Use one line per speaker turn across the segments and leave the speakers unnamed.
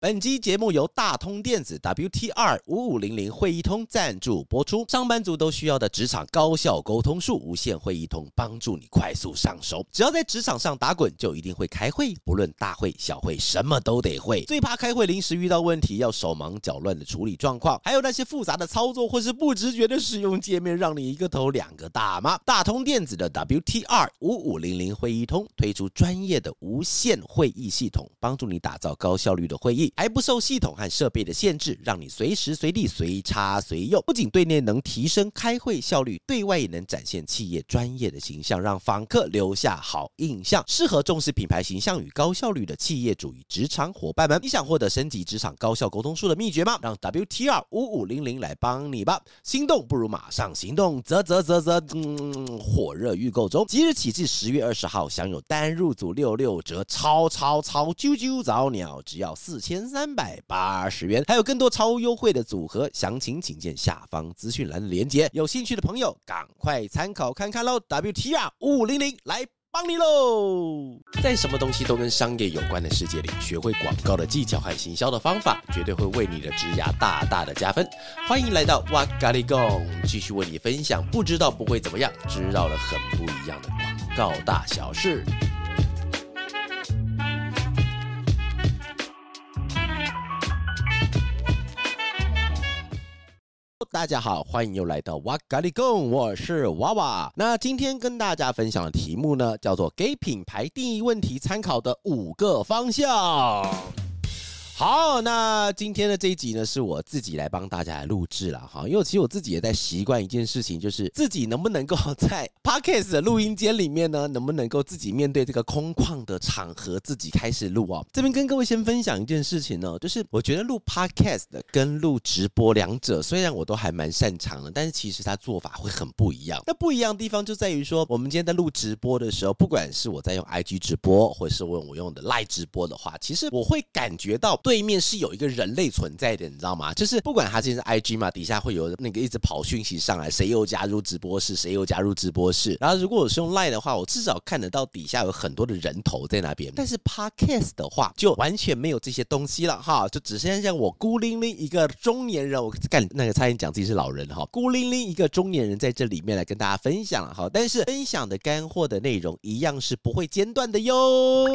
本期节目由大通电子 WTR 五五零零会议通赞助播出。上班族都需要的职场高效沟通术，无线会议通帮助你快速上手。只要在职场上打滚，就一定会开会，不论大会小会，什么都得会。最怕开会临时遇到问题，要手忙脚乱的处理状况，还有那些复杂的操作或是不直觉的使用界面，让你一个头两个大吗？大通电子的 WTR 五五零零会议通推出专业的无线会议系统，帮助你打造高效率的会议。还不受系统和设备的限制，让你随时随地随插随用。不仅对内能提升开会效率，对外也能展现企业专业的形象，让访客留下好印象。适合重视品牌形象与高效率的企业主与职场伙伴们，你想获得升级职场高效沟通术的秘诀吗？让 WTR 五五零零来帮你吧！心动不如马上行动，啧啧啧啧，嗯，火热预购中，即日起至十月二十号，享有单入组六六折，超超超啾啾早鸟，只要四千。三百八十元，还有更多超优惠的组合，详情请见下方资讯栏的链接。有兴趣的朋友，赶快参考看看喽！WTR 五五零零来帮你喽！在什么东西都跟商业有关的世界里，学会广告的技巧和行销的方法，绝对会为你的职涯大大的加分。欢迎来到哇嘎哩供，继续为你分享不知道不会怎么样，知道了很不一样的广告大小事。大家好，欢迎又来到哇咖喱贡，我是娃娃。那今天跟大家分享的题目呢，叫做给品牌定义问题参考的五个方向。好，那今天的这一集呢，是我自己来帮大家来录制了哈，因为其实我自己也在习惯一件事情，就是自己能不能够在 Podcast 的录音间里面呢，能不能够自己面对这个空旷的场合，自己开始录哦。这边跟各位先分享一件事情呢，就是我觉得录 Podcast 的跟录直播两者，虽然我都还蛮擅长的，但是其实它做法会很不一样。那不一样的地方就在于说，我们今天在录直播的时候，不管是我在用 IG 直播，或是我我用的 Live 直播的话，其实我会感觉到。对面是有一个人类存在的，你知道吗？就是不管他今天是 IG 嘛，底下会有那个一直跑讯息上来，谁又加入直播室，谁又加入直播室。然后如果我是用 Line 的话，我至少看得到底下有很多的人头在那边。但是 Podcast 的话，就完全没有这些东西了哈，就只剩下我孤零零一个中年人，我干那个差点讲自己是老人哈，孤零零一个中年人在这里面来跟大家分享了哈。但是分享的干货的内容一样是不会间断的哟。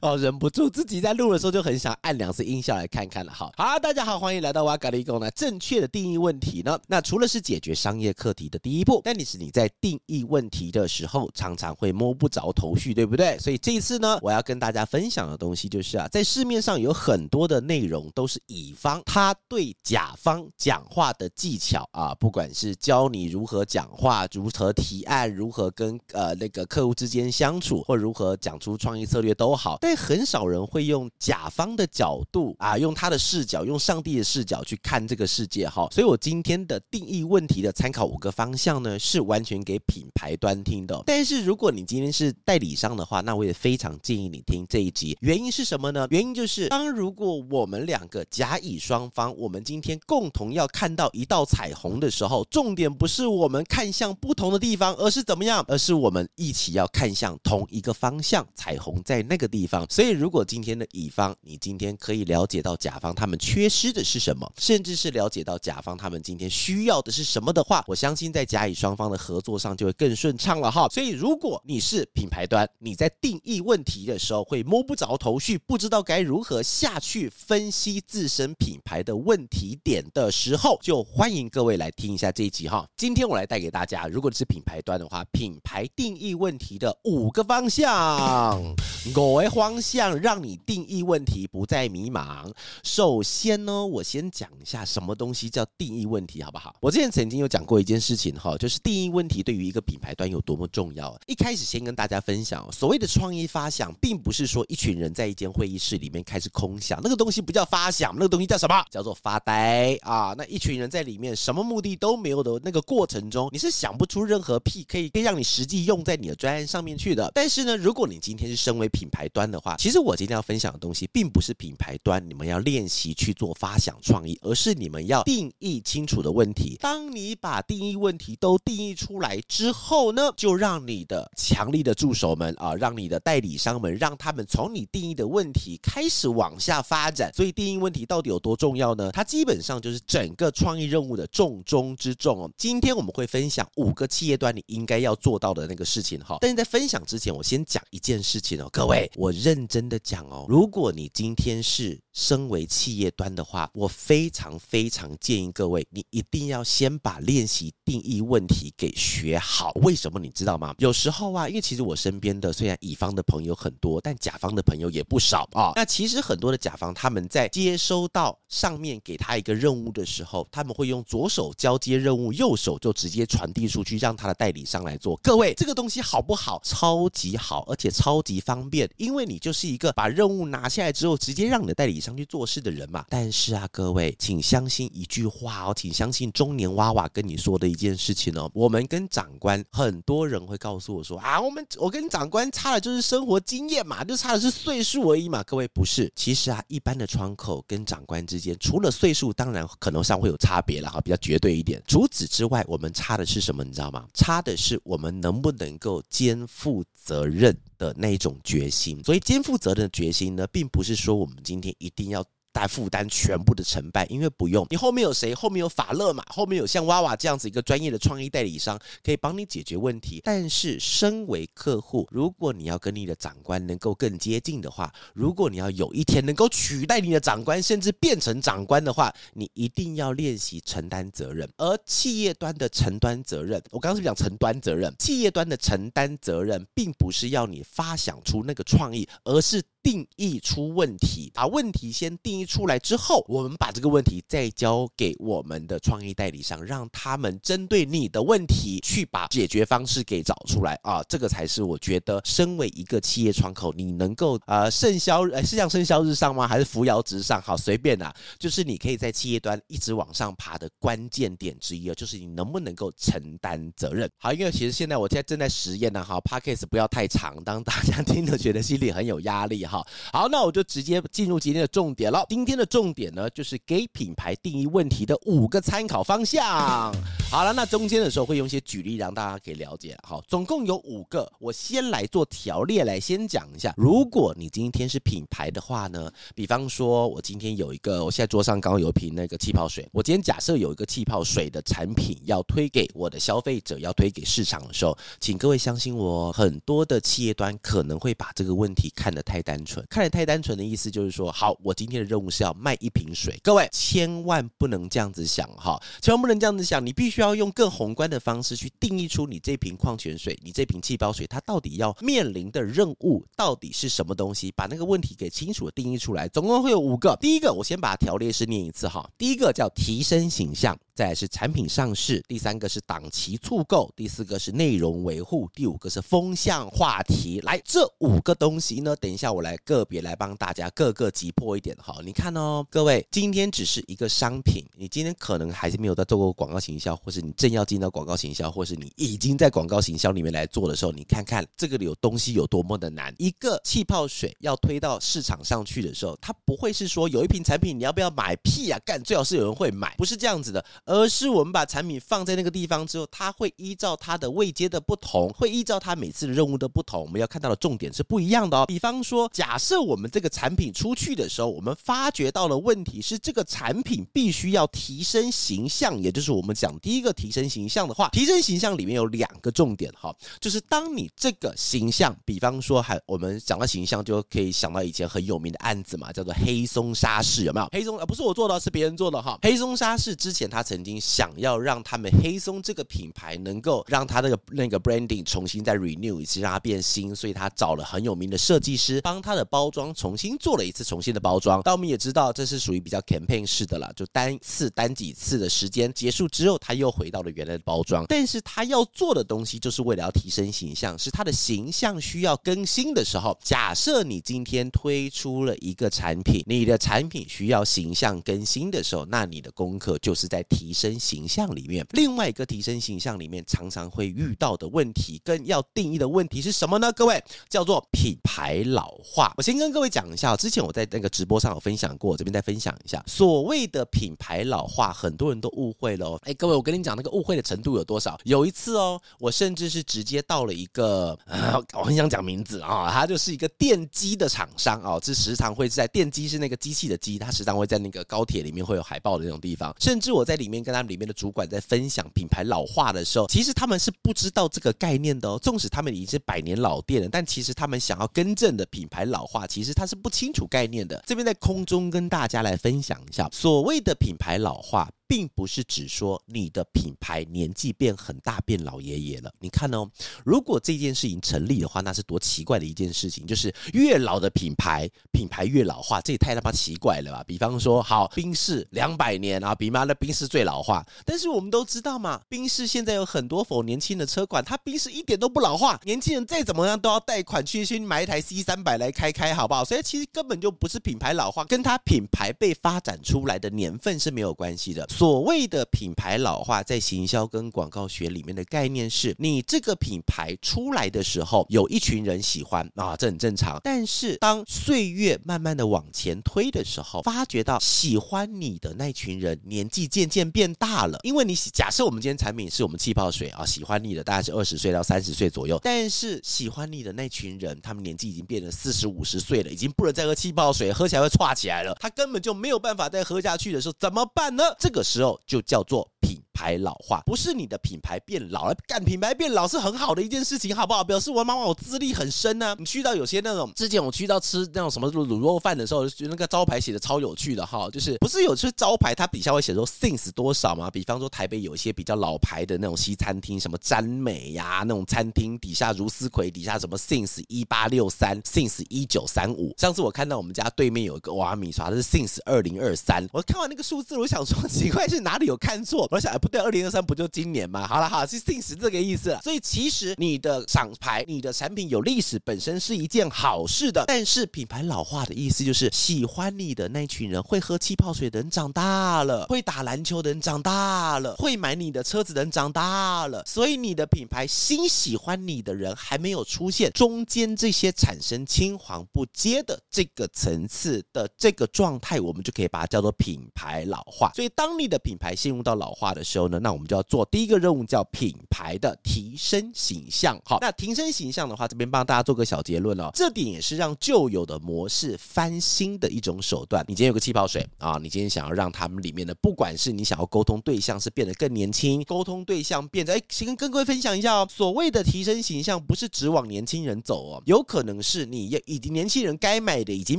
哦，忍不住自己在录的时候就很想按两次音效来看看了。好，好，大家好，欢迎来到哇嘎哩供呢。正确的定义问题呢，那除了是解决商业课题的第一步，但你是你在定义问题的时候，常常会摸不着头绪，对不对？所以这一次呢，我要跟大家分享的东西就是啊，在市面上有很多的内容都是乙方他对甲方讲话的技巧啊，不管是教你如何讲话，如何提案，如何跟呃那个客户之间相处，或如何讲出创意策略都好。但很少人会用甲方的角度啊，用他的视角，用上帝的视角去看这个世界哈。所以我今天的定义问题的参考五个方向呢，是完全给品牌端听的。但是如果你今天是代理商的话，那我也非常建议你听这一集。原因是什么呢？原因就是当如果我们两个甲乙双方，我们今天共同要看到一道彩虹的时候，重点不是我们看向不同的地方，而是怎么样？而是我们一起要看向同一个方向，彩虹在那个地方。所以，如果今天的乙方，你今天可以了解到甲方他们缺失的是什么，甚至是了解到甲方他们今天需要的是什么的话，我相信在甲乙双方的合作上就会更顺畅了哈。所以，如果你是品牌端，你在定义问题的时候会摸不着头绪，不知道该如何下去分析自身品牌的问题点的时候，就欢迎各位来听一下这一集哈。今天我来带给大家，如果是品牌端的话，品牌定义问题的五个方向，各位方向让你定义问题不再迷茫。首先呢，我先讲一下什么东西叫定义问题，好不好？我之前曾经有讲过一件事情哈，就是定义问题对于一个品牌端有多么重要。一开始先跟大家分享，所谓的创意发想，并不是说一群人在一间会议室里面开始空想，那个东西不叫发想，那个东西叫什么？叫做发呆啊！那一群人在里面什么目的都没有的那个过程中，你是想不出任何屁可以可以让你实际用在你的专案上面去的。但是呢，如果你今天是身为品牌端的的话，其实我今天要分享的东西，并不是品牌端你们要练习去做发想创意，而是你们要定义清楚的问题。当你把定义问题都定义出来之后呢，就让你的强力的助手们啊，让你的代理商们，让他们从你定义的问题开始往下发展。所以定义问题到底有多重要呢？它基本上就是整个创意任务的重中之重哦。今天我们会分享五个企业端你应该要做到的那个事情哈。但是在分享之前，我先讲一件事情哦，各位，我认真的讲哦，如果你今天是身为企业端的话，我非常非常建议各位，你一定要先把练习定义问题给学好。为什么你知道吗？有时候啊，因为其实我身边的虽然乙方的朋友很多，但甲方的朋友也不少啊。那其实很多的甲方他们在接收到上面给他一个任务的时候，他们会用左手交接任务，右手就直接传递出去，让他的代理商来做。各位，这个东西好不好？超级好，而且超级方便，因为你就是一个把任务拿下来之后，直接让你的代理商去做事的人嘛。但是啊，各位，请相信一句话哦，请相信中年娃娃跟你说的一件事情哦。我们跟长官，很多人会告诉我说啊，我们我跟长官差的就是生活经验嘛，就差的是岁数而已嘛。各位不是，其实啊，一般的窗口跟长官之间，除了岁数，当然可能上会有差别了哈，比较绝对一点。除此之外，我们差的是什么？你知道吗？差的是我们能不能够肩负责任的那种决心。所以，肩负责任的决心呢，并不是说我们今天一定要。在负担全部的成败，因为不用你后面有谁？后面有法乐嘛？后面有像娃娃这样子一个专业的创意代理商，可以帮你解决问题。但是，身为客户，如果你要跟你的长官能够更接近的话，如果你要有一天能够取代你的长官，甚至变成长官的话，你一定要练习承担责任。而企业端的承担责任，我刚刚是不是讲承担责任？企业端的承担责任，并不是要你发想出那个创意，而是。定义出问题，把问题先定义出来之后，我们把这个问题再交给我们的创意代理商，让他们针对你的问题去把解决方式给找出来啊！这个才是我觉得，身为一个企业窗口，你能够呃盛销，呃是像盛销日上吗？还是扶摇直上？好，随便啦，就是你可以在企业端一直往上爬的关键点之一啊，就是你能不能够承担责任。好，因为其实现在我现在正在实验呢，哈，Podcast 不要太长，当大家听了觉得心里很有压力哈。好，那我就直接进入今天的重点了。今天的重点呢，就是给品牌定义问题的五个参考方向。好了，那中间的时候会用一些举例让大家可以了解。好，总共有五个，我先来做条列，来先讲一下。如果你今天是品牌的话呢，比方说我今天有一个，我现在桌上刚刚有一瓶那个气泡水，我今天假设有一个气泡水的产品要推给我的消费者，要推给市场的时候，请各位相信我，很多的企业端可能会把这个问题看得太单纯。看得太单纯的意思就是说，好，我今天的任任务是要卖一瓶水。各位千万不能这样子想哈，千万不能这样子想。你必须要用更宏观的方式去定义出你这瓶矿泉水、你这瓶气泡水，它到底要面临的任务到底是什么东西，把那个问题给清楚的定义出来。总共会有五个。第一个，我先把它条列式念一次哈。第一个叫提升形象。再是产品上市，第三个是档期促购，第四个是内容维护，第五个是风向话题。来，这五个东西呢，等一下我来个别来帮大家各个击破一点哈。你看哦，各位，今天只是一个商品，你今天可能还是没有在做过广告行销，或是你正要进到广告行销，或是你已经在广告行销里面来做的时候，你看看这个有东西有多么的难。一个气泡水要推到市场上去的时候，它不会是说有一瓶产品你要不要买？屁呀，干，最好是有人会买，不是这样子的。而是我们把产品放在那个地方之后，它会依照它的位阶的不同，会依照它每次的任务的不同，我们要看到的重点是不一样的哦。比方说，假设我们这个产品出去的时候，我们发觉到了问题是这个产品必须要提升形象，也就是我们讲第一个提升形象的话，提升形象里面有两个重点哈，就是当你这个形象，比方说还我们讲到形象就可以想到以前很有名的案子嘛，叫做黑松沙士，有没有？黑松啊，不是我做的，是别人做的哈。黑松沙士之前他曾曾经。想要让他们黑松这个品牌能够让他那个那个 branding 重新再 renew 一次，让它变新，所以他找了很有名的设计师帮他的包装重新做了一次重新的包装。但我们也知道这是属于比较 campaign 式的了，就单次单几次的时间结束之后，他又回到了原来的包装。但是他要做的东西就是为了要提升形象，是他的形象需要更新的时候。假设你今天推出了一个产品，你的产品需要形象更新的时候，那你的功课就是在提。提升形象里面，另外一个提升形象里面常常会遇到的问题跟要定义的问题是什么呢？各位叫做品牌老化。我先跟各位讲一下，之前我在那个直播上有分享过，这边再分享一下。所谓的品牌老化，很多人都误会了哦。哎，各位，我跟你讲那个误会的程度有多少？有一次哦，我甚至是直接到了一个，呃、我很想讲名字啊，它就是一个电机的厂商哦，这时常会在电机是那个机器的机，它时常会在那个高铁里面会有海报的那种地方，甚至我在里面跟他们里面的主管在分享品牌老化的时候，其实他们是不知道这个概念的哦。纵使他们已经是百年老店了，但其实他们想要更正的品牌老化，其实他是不清楚概念的。这边在空中跟大家来分享一下，所谓的品牌老化。并不是指说你的品牌年纪变很大，变老爷爷了。你看哦，如果这件事情成立的话，那是多奇怪的一件事情。就是越老的品牌，品牌越老化，这也太他妈奇怪了吧？比方说，好，宾士两百年啊，比妈的宾士最老化。但是我们都知道嘛，宾士现在有很多否年轻的车款，它宾士一点都不老化。年轻人再怎么样都要贷款去先买一台 C 三百来开开，好不好？所以其实根本就不是品牌老化，跟它品牌被发展出来的年份是没有关系的。所谓的品牌老化，在行销跟广告学里面的概念是，你这个品牌出来的时候，有一群人喜欢啊，这很正常。但是当岁月慢慢的往前推的时候，发觉到喜欢你的那群人年纪渐渐变大了，因为你假设我们今天产品是我们气泡水啊，喜欢你的大概是二十岁到三十岁左右，但是喜欢你的那群人，他们年纪已经变成四十五十岁了，已经不能再喝气泡水，喝起来会剉起来了，他根本就没有办法再喝下去的时候，怎么办呢？这个时候。就叫做品牌老化，不是你的品牌变老了，干品牌变老是很好的一件事情，好不好？表示我妈妈我资历很深呢、啊。你去到有些那种，之前我去到吃那种什么卤肉饭的时候，就那个招牌写的超有趣的哈，就是不是有些招牌它底下会写说 since 多少吗？比方说台北有一些比较老牌的那种西餐厅，什么詹美呀那种餐厅底下如斯葵底下什么 since 一八六三 since 一九三五。上次我看到我们家对面有一个瓦米刷，它是 since 二零二三。我看完那个数字，我想说 奇怪是哪里有看错？我想不对，二零二三不就今年吗？好了好，是正是这个意思。所以其实你的厂牌、你的产品有历史本身是一件好事的，但是品牌老化的意思就是喜欢你的那群人会喝气泡水的人长大了，会打篮球的人长大了，会买你的车子的人长大了，所以你的品牌新喜欢你的人还没有出现，中间这些产生青黄不接的这个层次的这个状态，我们就可以把它叫做品牌老化。所以当你的品牌陷入到老化的时候呢，那我们就要做第一个任务，叫品牌的提升形象。好，那提升形象的话，这边帮大家做个小结论哦。这点也是让旧有的模式翻新的一种手段。你今天有个气泡水啊，你今天想要让他们里面的，不管是你想要沟通对象是变得更年轻，沟通对象变得哎，先跟各位分享一下哦。所谓的提升形象，不是只往年轻人走哦，有可能是你要已经年轻人该买的已经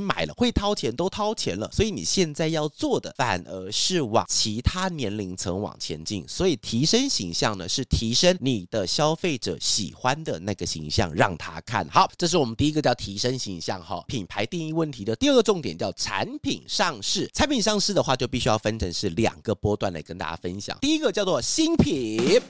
买了，会掏钱都掏钱了，所以你现在要做的反而是往其他年龄层往前进。所以提升形象呢，是提升你的消费者喜欢的那个形象，让他看好。这是我们第一个叫提升形象哈，品牌定义问题的第二个重点叫产品上市。产品上市的话，就必须要分成是两个波段来跟大家分享。第一个叫做新品。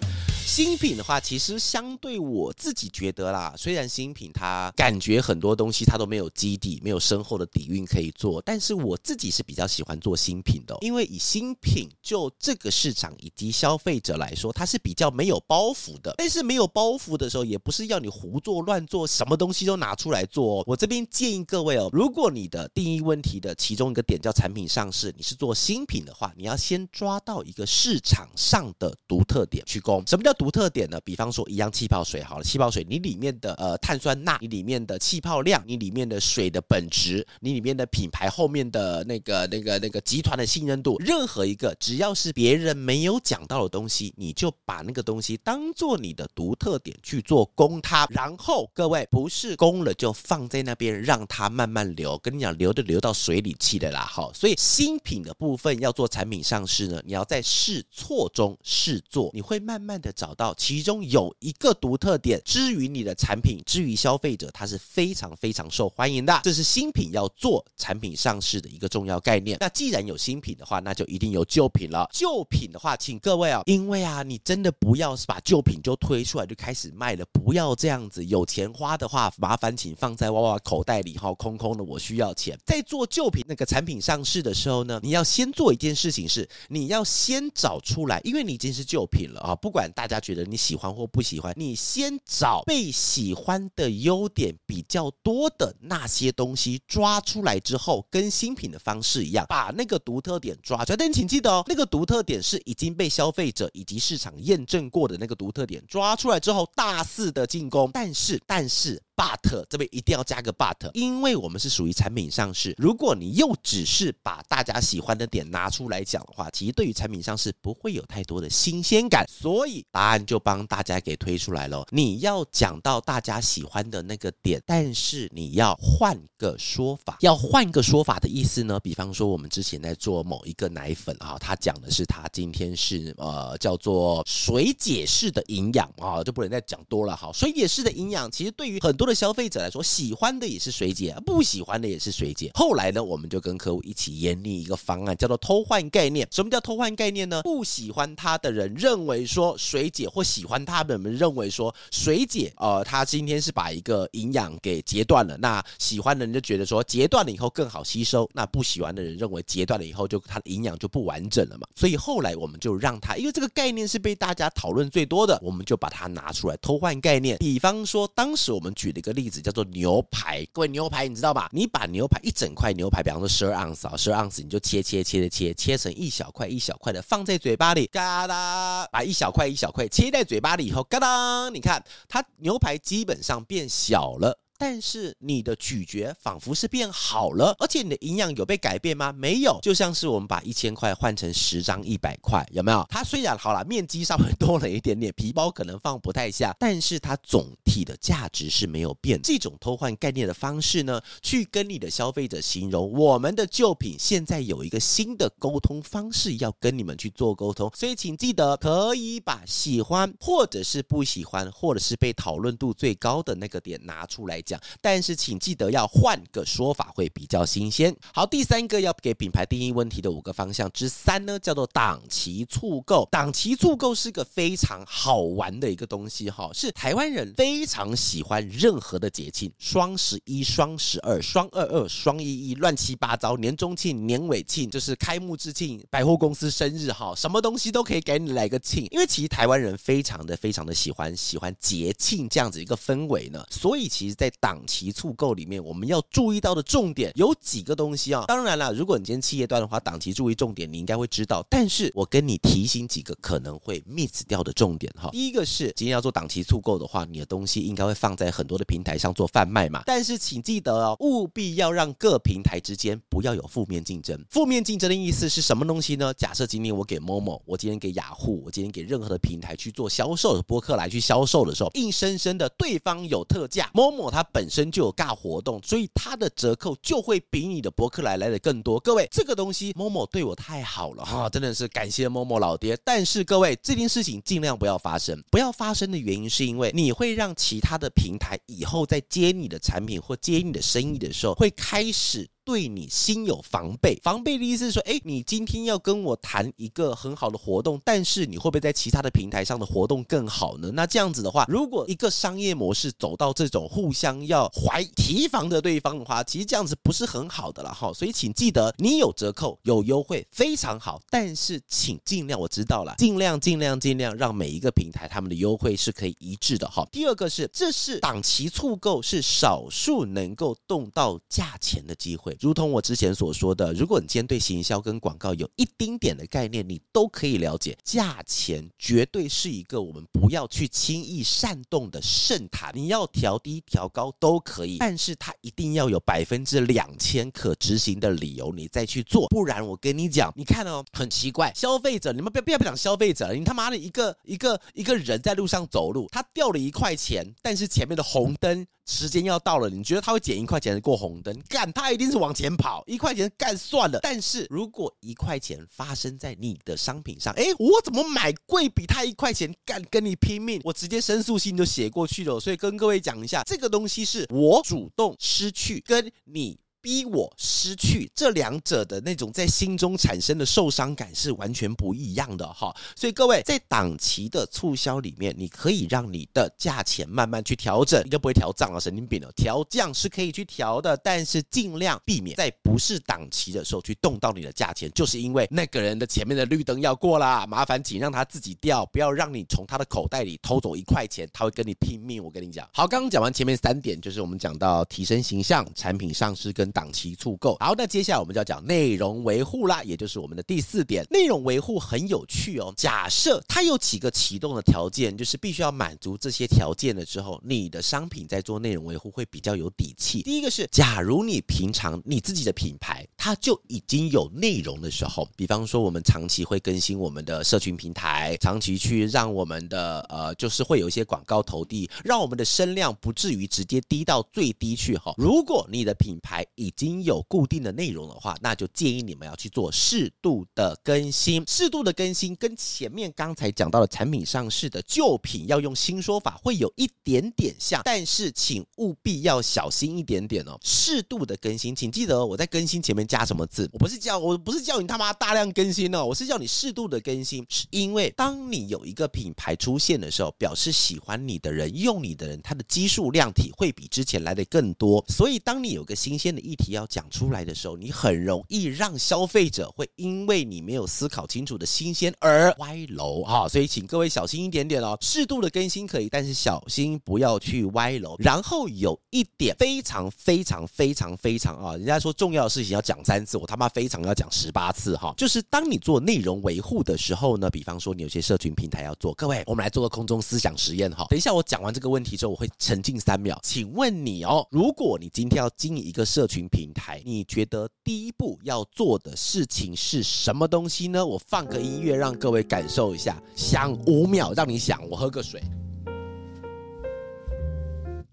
新品的话，其实相对我自己觉得啦，虽然新品它感觉很多东西它都没有基底，没有深厚的底蕴可以做，但是我自己是比较喜欢做新品的，因为以新品就这个市场以及消费者来说，它是比较没有包袱的。但是没有包袱的时候，也不是要你胡做乱做，什么东西都拿出来做哦。我这边建议各位哦，如果你的定义问题的其中一个点叫产品上市，你是做新品的话，你要先抓到一个市场上的独特点去攻。什么叫独特点呢？比方说一样气泡水好了，气泡水你里面的呃碳酸钠，你里面的气泡量，你里面的水的本质，你里面的品牌后面的那个那个那个集团的信任度，任何一个只要是别人没有讲想到的东西，你就把那个东西当做你的独特点去做攻它。然后各位不是攻了就放在那边让它慢慢流，跟你讲流的流到水里去的啦。好，所以新品的部分要做产品上市呢，你要在试错中试做，你会慢慢的找。找到其中有一个独特点，至于你的产品，至于消费者，它是非常非常受欢迎的。这是新品要做产品上市的一个重要概念。那既然有新品的话，那就一定有旧品了。旧品的话，请各位啊，因为啊，你真的不要是把旧品就推出来就开始卖了，不要这样子。有钱花的话，麻烦请放在娃娃口袋里哈，空空的，我需要钱。在做旧品那个产品上市的时候呢，你要先做一件事情是，你要先找出来，因为你已经是旧品了啊，不管大家觉得你喜欢或不喜欢，你先找被喜欢的优点比较多的那些东西抓出来之后，跟新品的方式一样，把那个独特点抓出来。但请记得哦，那个独特点是已经被消费者以及市场验证过的那个独特点，抓出来之后大肆的进攻。但是，但是。But 这边一定要加个 But，因为我们是属于产品上市。如果你又只是把大家喜欢的点拿出来讲的话，其实对于产品上市不会有太多的新鲜感。所以答案就帮大家给推出来了。你要讲到大家喜欢的那个点，但是你要换个说法。要换个说法的意思呢？比方说我们之前在做某一个奶粉啊，他讲的是他今天是呃叫做水解式的营养啊，就不能再讲多了哈。水解式的营养其实对于很多的消费者来说，喜欢的也是水解，不喜欢的也是水解。后来呢，我们就跟客户一起研拟一个方案，叫做偷换概念。什么叫偷换概念呢？不喜欢它的人认为说水解，或喜欢它的人认为说水解，呃，他今天是把一个营养给截断了。那喜欢的人就觉得说截断了以后更好吸收，那不喜欢的人认为截断了以后就它的营养就不完整了嘛。所以后来我们就让他，因为这个概念是被大家讨论最多的，我们就把它拿出来偷换概念。比方说，当时我们举了一个例子。叫做牛排，各位牛排你知道吧？你把牛排一整块牛排，比方说十二盎司啊，十二盎司你就切切切切切，切成一小块一小块的放在嘴巴里，嘎哒，把一小块一小块切在嘴巴里以后，嘎当，你看它牛排基本上变小了。但是你的咀嚼仿佛是变好了，而且你的营养有被改变吗？没有，就像是我们把一千块换成十张一百块，有没有？它虽然好了，面积稍微多了一点点，皮包可能放不太下，但是它总体的价值是没有变。这种偷换概念的方式呢，去跟你的消费者形容，我们的旧品现在有一个新的沟通方式要跟你们去做沟通，所以请记得可以把喜欢或者是不喜欢，或者是被讨论度最高的那个点拿出来讲，但是请记得要换个说法会比较新鲜。好，第三个要给品牌定义问题的五个方向之三呢，叫做档期促购。档期促购是个非常好玩的一个东西哈，是台湾人非常喜欢任何的节庆，双十一、双十二、双二二、双一一，乱七八糟，年终庆、年尾庆，就是开幕之庆，百货公司生日哈，什么东西都可以给你来个庆。因为其实台湾人非常的非常的喜欢喜欢节庆这样子一个氛围呢，所以其实在档期促购里面，我们要注意到的重点有几个东西啊。当然了，如果你今天企业端的话，档期注意重点，你应该会知道。但是我跟你提醒几个可能会 miss 掉的重点哈。第一个是，今天要做档期促购的话，你的东西应该会放在很多的平台上做贩卖嘛。但是请记得哦，务必要让各平台之间不要有负面竞争。负面竞争的意思是什么东西呢？假设今天我给 Momo，我今天给雅虎，我今天给任何的平台去做销售的播客来去销售的时候，硬生生的对方有特价，Momo 它本身就有尬活动，所以它的折扣就会比你的博客来来的更多。各位，这个东西某某对我太好了哈，真的是感谢某某老爹。但是各位，这件事情尽量不要发生。不要发生的原因是因为你会让其他的平台以后在接你的产品或接你的生意的时候，会开始。对你心有防备，防备的意思是说，诶，你今天要跟我谈一个很好的活动，但是你会不会在其他的平台上的活动更好呢？那这样子的话，如果一个商业模式走到这种互相要怀提防着对方的话，其实这样子不是很好的了哈。所以请记得，你有折扣有优惠非常好，但是请尽量，我知道了，尽量尽量尽量让每一个平台他们的优惠是可以一致的哈。第二个是，这是档期促购是少数能够动到价钱的机会。如同我之前所说的，如果你今天对行销跟广告有一丁点的概念，你都可以了解，价钱绝对是一个我们不要去轻易煽动的圣坛。你要调低调高都可以，但是它一定要有百分之两千可执行的理由，你再去做。不然我跟你讲，你看哦，很奇怪，消费者，你们不要不要讲消费者，你他妈的一个一个一个人在路上走路，他掉了一块钱，但是前面的红灯时间要到了，你觉得他会捡一块钱过红灯？干，他一定是往。前跑一块钱干算了，但是如果一块钱发生在你的商品上，哎，我怎么买贵比他一块钱干，跟你拼命，我直接申诉信就写过去了。所以跟各位讲一下，这个东西是我主动失去跟你。逼我失去，这两者的那种在心中产生的受伤感是完全不一样的哈。所以各位在档期的促销里面，你可以让你的价钱慢慢去调整，应该不会调涨啊，神经病了，调降是可以去调的，但是尽量避免在不是档期的时候去动到你的价钱，就是因为那个人的前面的绿灯要过啦，麻烦请让他自己掉，不要让你从他的口袋里偷走一块钱，他会跟你拼命。我跟你讲，好，刚刚讲完前面三点，就是我们讲到提升形象、产品上市跟档期促购。好，那接下来我们就要讲内容维护啦，也就是我们的第四点。内容维护很有趣哦。假设它有几个启动的条件，就是必须要满足这些条件了之后，你的商品在做内容维护会比较有底气。第一个是，假如你平常你自己的品牌它就已经有内容的时候，比方说我们长期会更新我们的社群平台，长期去让我们的呃，就是会有一些广告投递，让我们的声量不至于直接低到最低去哈。如果你的品牌已经有固定的内容的话，那就建议你们要去做适度的更新。适度的更新跟前面刚才讲到的产品上市的旧品要用新说法会有一点点像，但是请务必要小心一点点哦。适度的更新，请记得我在更新前面加什么字？我不是叫我不是叫你他妈大量更新哦，我是叫你适度的更新，是因为当你有一个品牌出现的时候，表示喜欢你的人、用你的人，他的基数量体会比之前来的更多。所以当你有个新鲜的议题要讲出来的时候，你很容易让消费者会因为你没有思考清楚的新鲜而歪楼哈。所以请各位小心一点点哦，适度的更新可以，但是小心不要去歪楼。然后有一点非常非常非常非常啊，人家说重要的事情要讲三次，我他妈非常要讲十八次哈。就是当你做内容维护的时候呢，比方说你有些社群平台要做，各位，我们来做个空中思想实验哈。等一下我讲完这个问题之后，我会沉静三秒。请问你哦，如果你今天要经营一个社群平台，你觉得第一步要做的事情是什么东西呢？我放个音乐让各位感受一下，想五秒，让你想，我喝个水。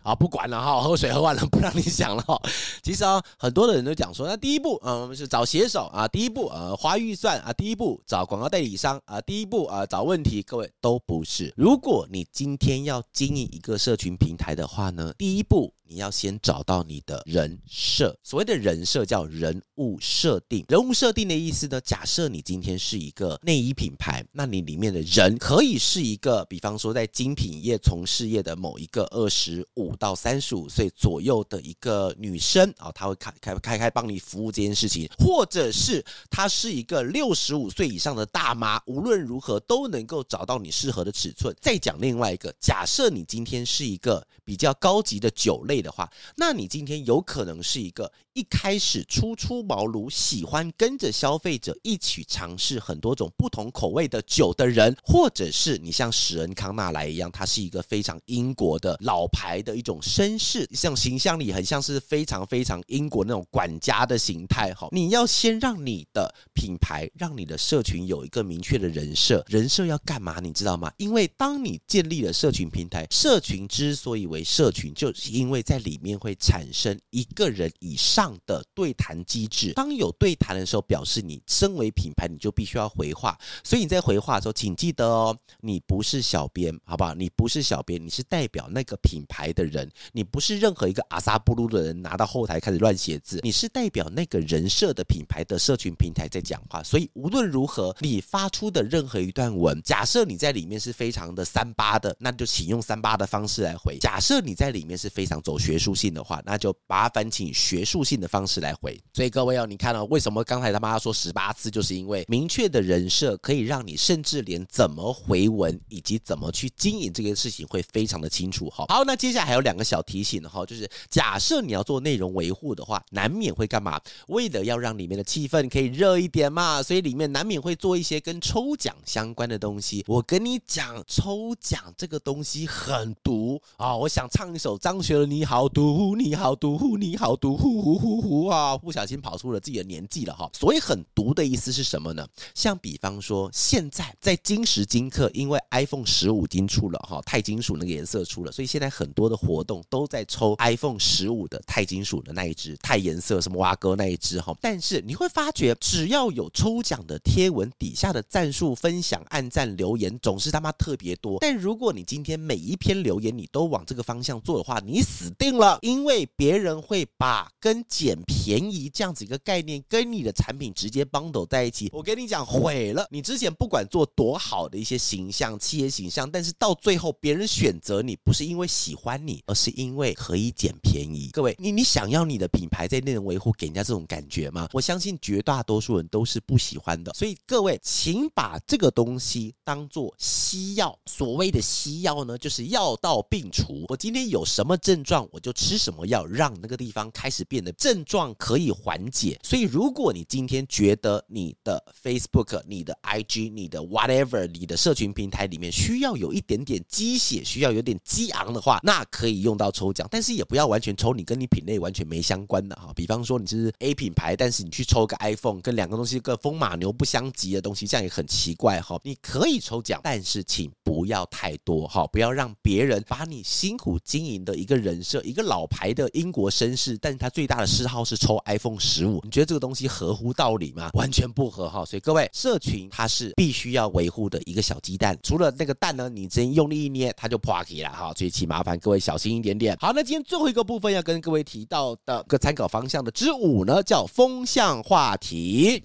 啊，不管了哈，喝水喝完了，不让你想了哈。其实啊，很多的人都讲说，那第一步，嗯，是找写手啊，第一步，呃，花预算啊，第一步找广告代理商啊，第一步啊，找问题，各位都不是。如果你今天要经营一个社群平台的话呢，第一步。你要先找到你的人设，所谓的人设叫人物设定。人物设定的意思呢，假设你今天是一个内衣品牌，那你里面的人可以是一个，比方说在精品业从事业的某一个二十五到三十五岁左右的一个女生啊，她会开开开开帮你服务这件事情，或者是她是一个六十五岁以上的大妈，无论如何都能够找到你适合的尺寸。再讲另外一个，假设你今天是一个比较高级的酒类。的话，那你今天有可能是一个一开始初出茅庐，喜欢跟着消费者一起尝试很多种不同口味的酒的人，或者是你像史恩康纳莱一样，他是一个非常英国的老牌的一种绅士，像形象里很像是非常非常英国那种管家的形态。哈，你要先让你的品牌，让你的社群有一个明确的人设，人设要干嘛？你知道吗？因为当你建立了社群平台，社群之所以为社群，就是因为在里面会产生一个人以上的对谈机制。当有对谈的时候，表示你身为品牌，你就必须要回话。所以你在回话的时候，请记得哦，你不是小编，好不好？你不是小编，你是代表那个品牌的人。人你不是任何一个阿萨布鲁的人拿到后台开始乱写字，你是代表那个人设的品牌的社群平台在讲话。所以无论如何，你发出的任何一段文，假设你在里面是非常的三八的，那就请用三八的方式来回。假设你在里面是非常走学术性的话，那就麻烦请学术性的方式来回。所以各位哦，你看哦，为什么刚才他妈说十八次，就是因为明确的人设可以让你甚至连怎么回文以及怎么去经营这个事情会非常的清楚好。好，那接下来还有两个小提醒哈，就是假设你要做内容维护的话，难免会干嘛？为了要让里面的气氛可以热一点嘛，所以里面难免会做一些跟抽奖相关的东西。我跟你讲，抽奖这个东西很毒啊！我想唱一首张学友你。好毒，你好毒，你好毒，呼呼呼呼啊！不小心跑出了自己的年纪了哈。所以很毒的意思是什么呢？像比方说，现在在今时今刻，因为 iPhone 十五已经出了哈，钛金属那个颜色出了，所以现在很多的活动都在抽 iPhone 十五的钛金属的那一只钛颜色什么蛙哥那一只哈，但是你会发觉，只要有抽奖的贴文底下的赞数、分享、按赞、留言，总是他妈特别多。但如果你今天每一篇留言你都往这个方向做的话，你死定了，因为别人会把跟捡便宜这样子一个概念跟你的产品直接 bundle 在一起。我跟你讲，毁了你之前不管做多好的一些形象、企业形象，但是到最后别人选择你不是因为喜欢你，而是因为可以捡便宜。各位，你你想要你的品牌在内容维护给人家这种感觉吗？我相信绝大多数人都是不喜欢的。所以各位，请把这个东西当做西药。所谓的西药呢，就是药到病除。我今天有什么症状，我就吃什么药，让那个地方开始变得症状可以缓解。所以，如果你今天觉得你的 Facebook、你的 IG、你的 whatever、你的社群平台里面需要有一点点鸡血，需要有点激昂的话，那可可以用到抽奖，但是也不要完全抽你跟你品类完全没相关的哈。比方说你是 A 品牌，但是你去抽个 iPhone，跟两个东西跟风马牛不相及的东西，这样也很奇怪哈。你可以抽奖，但是请不要太多哈，不要让别人把你辛苦经营的一个人设，一个老牌的英国绅士，但是他最大的嗜好是抽 iPhone 十五，你觉得这个东西合乎道理吗？完全不合哈。所以各位，社群它是必须要维护的一个小鸡蛋，除了那个蛋呢，你真用力一捏，它就破起来了哈。所以请麻烦各位小小心一点点。好，那今天最后一个部分要跟各位提到的个参考方向的之五呢，叫风向话题。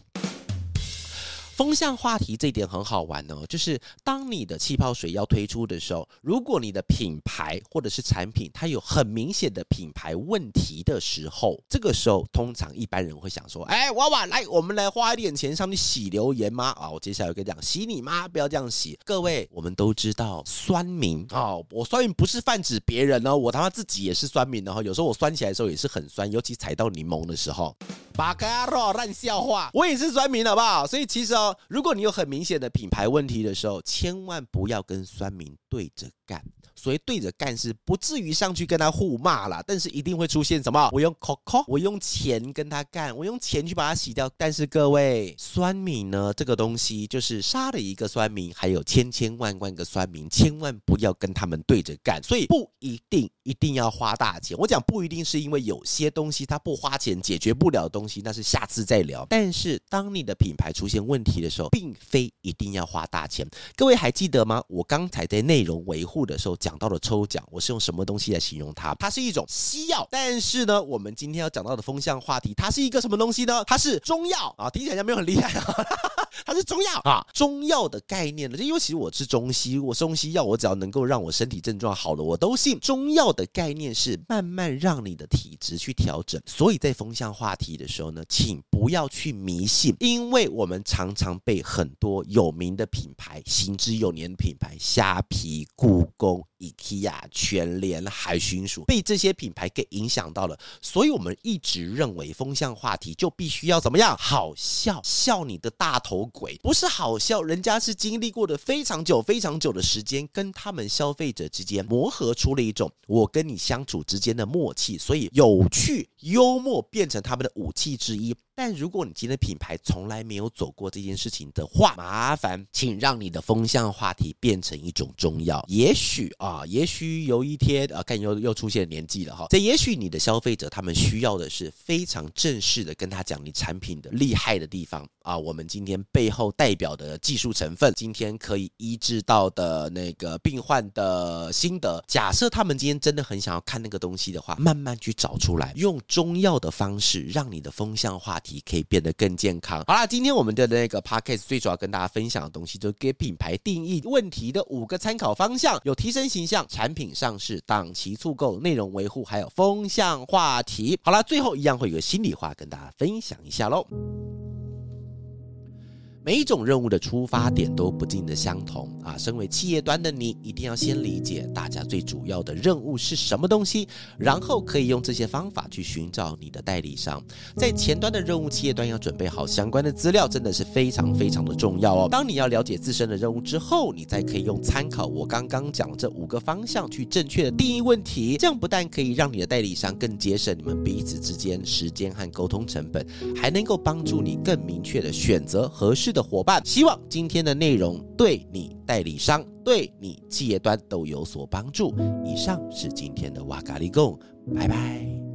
风向话题这一点很好玩哦，就是当你的气泡水要推出的时候，如果你的品牌或者是产品它有很明显的品牌问题的时候，这个时候通常一般人会想说：“哎，娃娃，来，我们来花一点钱上去洗留言吗？”啊，我接下来跟你讲，洗你妈，不要这样洗。各位，我们都知道酸民啊，我酸民不是泛指别人哦，我他妈自己也是酸民的哈。有时候我酸起来的时候也是很酸，尤其踩到柠檬的时候。巴卡罗烂笑话，我也是酸民，好不好？所以其实哦，如果你有很明显的品牌问题的时候，千万不要跟酸民对着干。所以对着干是不至于上去跟他互骂啦，但是一定会出现什么？我用 Coco，我用钱跟他干，我用钱去把他洗掉。但是各位酸民呢，这个东西就是杀了一个酸民，还有千千万万个酸民，千万不要跟他们对着干。所以不一定一定要花大钱。我讲不一定是因为有些东西它不花钱解决不了东西，那是下次再聊。但是当你的品牌出现问题的时候，并非一定要花大钱。各位还记得吗？我刚才在内容维护的时候讲。到了抽奖，我是用什么东西来形容它？它是一种西药，但是呢，我们今天要讲到的风向话题，它是一个什么东西呢？它是中药啊，听起来像没有很厉害啊，它是中药啊，中药的概念呢，就因为其实我是中西，我中西药，我只要能够让我身体症状好了，我都信。中药的概念是慢慢让你的体质去调整，所以在风向话题的时候呢，请不要去迷信，因为我们常常被很多有名的品牌、行之有年的品牌，虾皮、故宫。IKEA、全联、海巡署被这些品牌给影响到了，所以我们一直认为风向话题就必须要怎么样？好笑，笑你的大头鬼，不是好笑，人家是经历过的非常久、非常久的时间，跟他们消费者之间磨合出了一种我跟你相处之间的默契，所以有趣、幽默变成他们的武器之一。但如果你今天品牌从来没有走过这件事情的话，麻烦请让你的风向话题变成一种中药。也许啊，也许有一天啊，看又又出现年纪了哈。这也许你的消费者他们需要的是非常正式的跟他讲你产品的厉害的地方啊。我们今天背后代表的技术成分，今天可以医治到的那个病患的心得。假设他们今天真的很想要看那个东西的话，慢慢去找出来，用中药的方式让你的风向话题。可以变得更健康。好啦，今天我们的那个 podcast 最主要跟大家分享的东西，就是给品牌定义问题的五个参考方向：有提升形象、产品上市、档期促购、内容维护，还有风向话题。好啦，最后一样会有个心里话跟大家分享一下喽。每一种任务的出发点都不尽的相同啊！身为企业端的你，一定要先理解大家最主要的任务是什么东西，然后可以用这些方法去寻找你的代理商。在前端的任务，企业端要准备好相关的资料，真的是非常非常的重要哦。当你要了解自身的任务之后，你再可以用参考我刚刚讲这五个方向去正确的定义问题，这样不但可以让你的代理商更节省你们彼此之间时间和沟通成本，还能够帮助你更明确的选择合适的。伙伴。希望今天的内容对你代理商、对你企业端都有所帮助。以上是今天的哇嘎利贡，拜拜。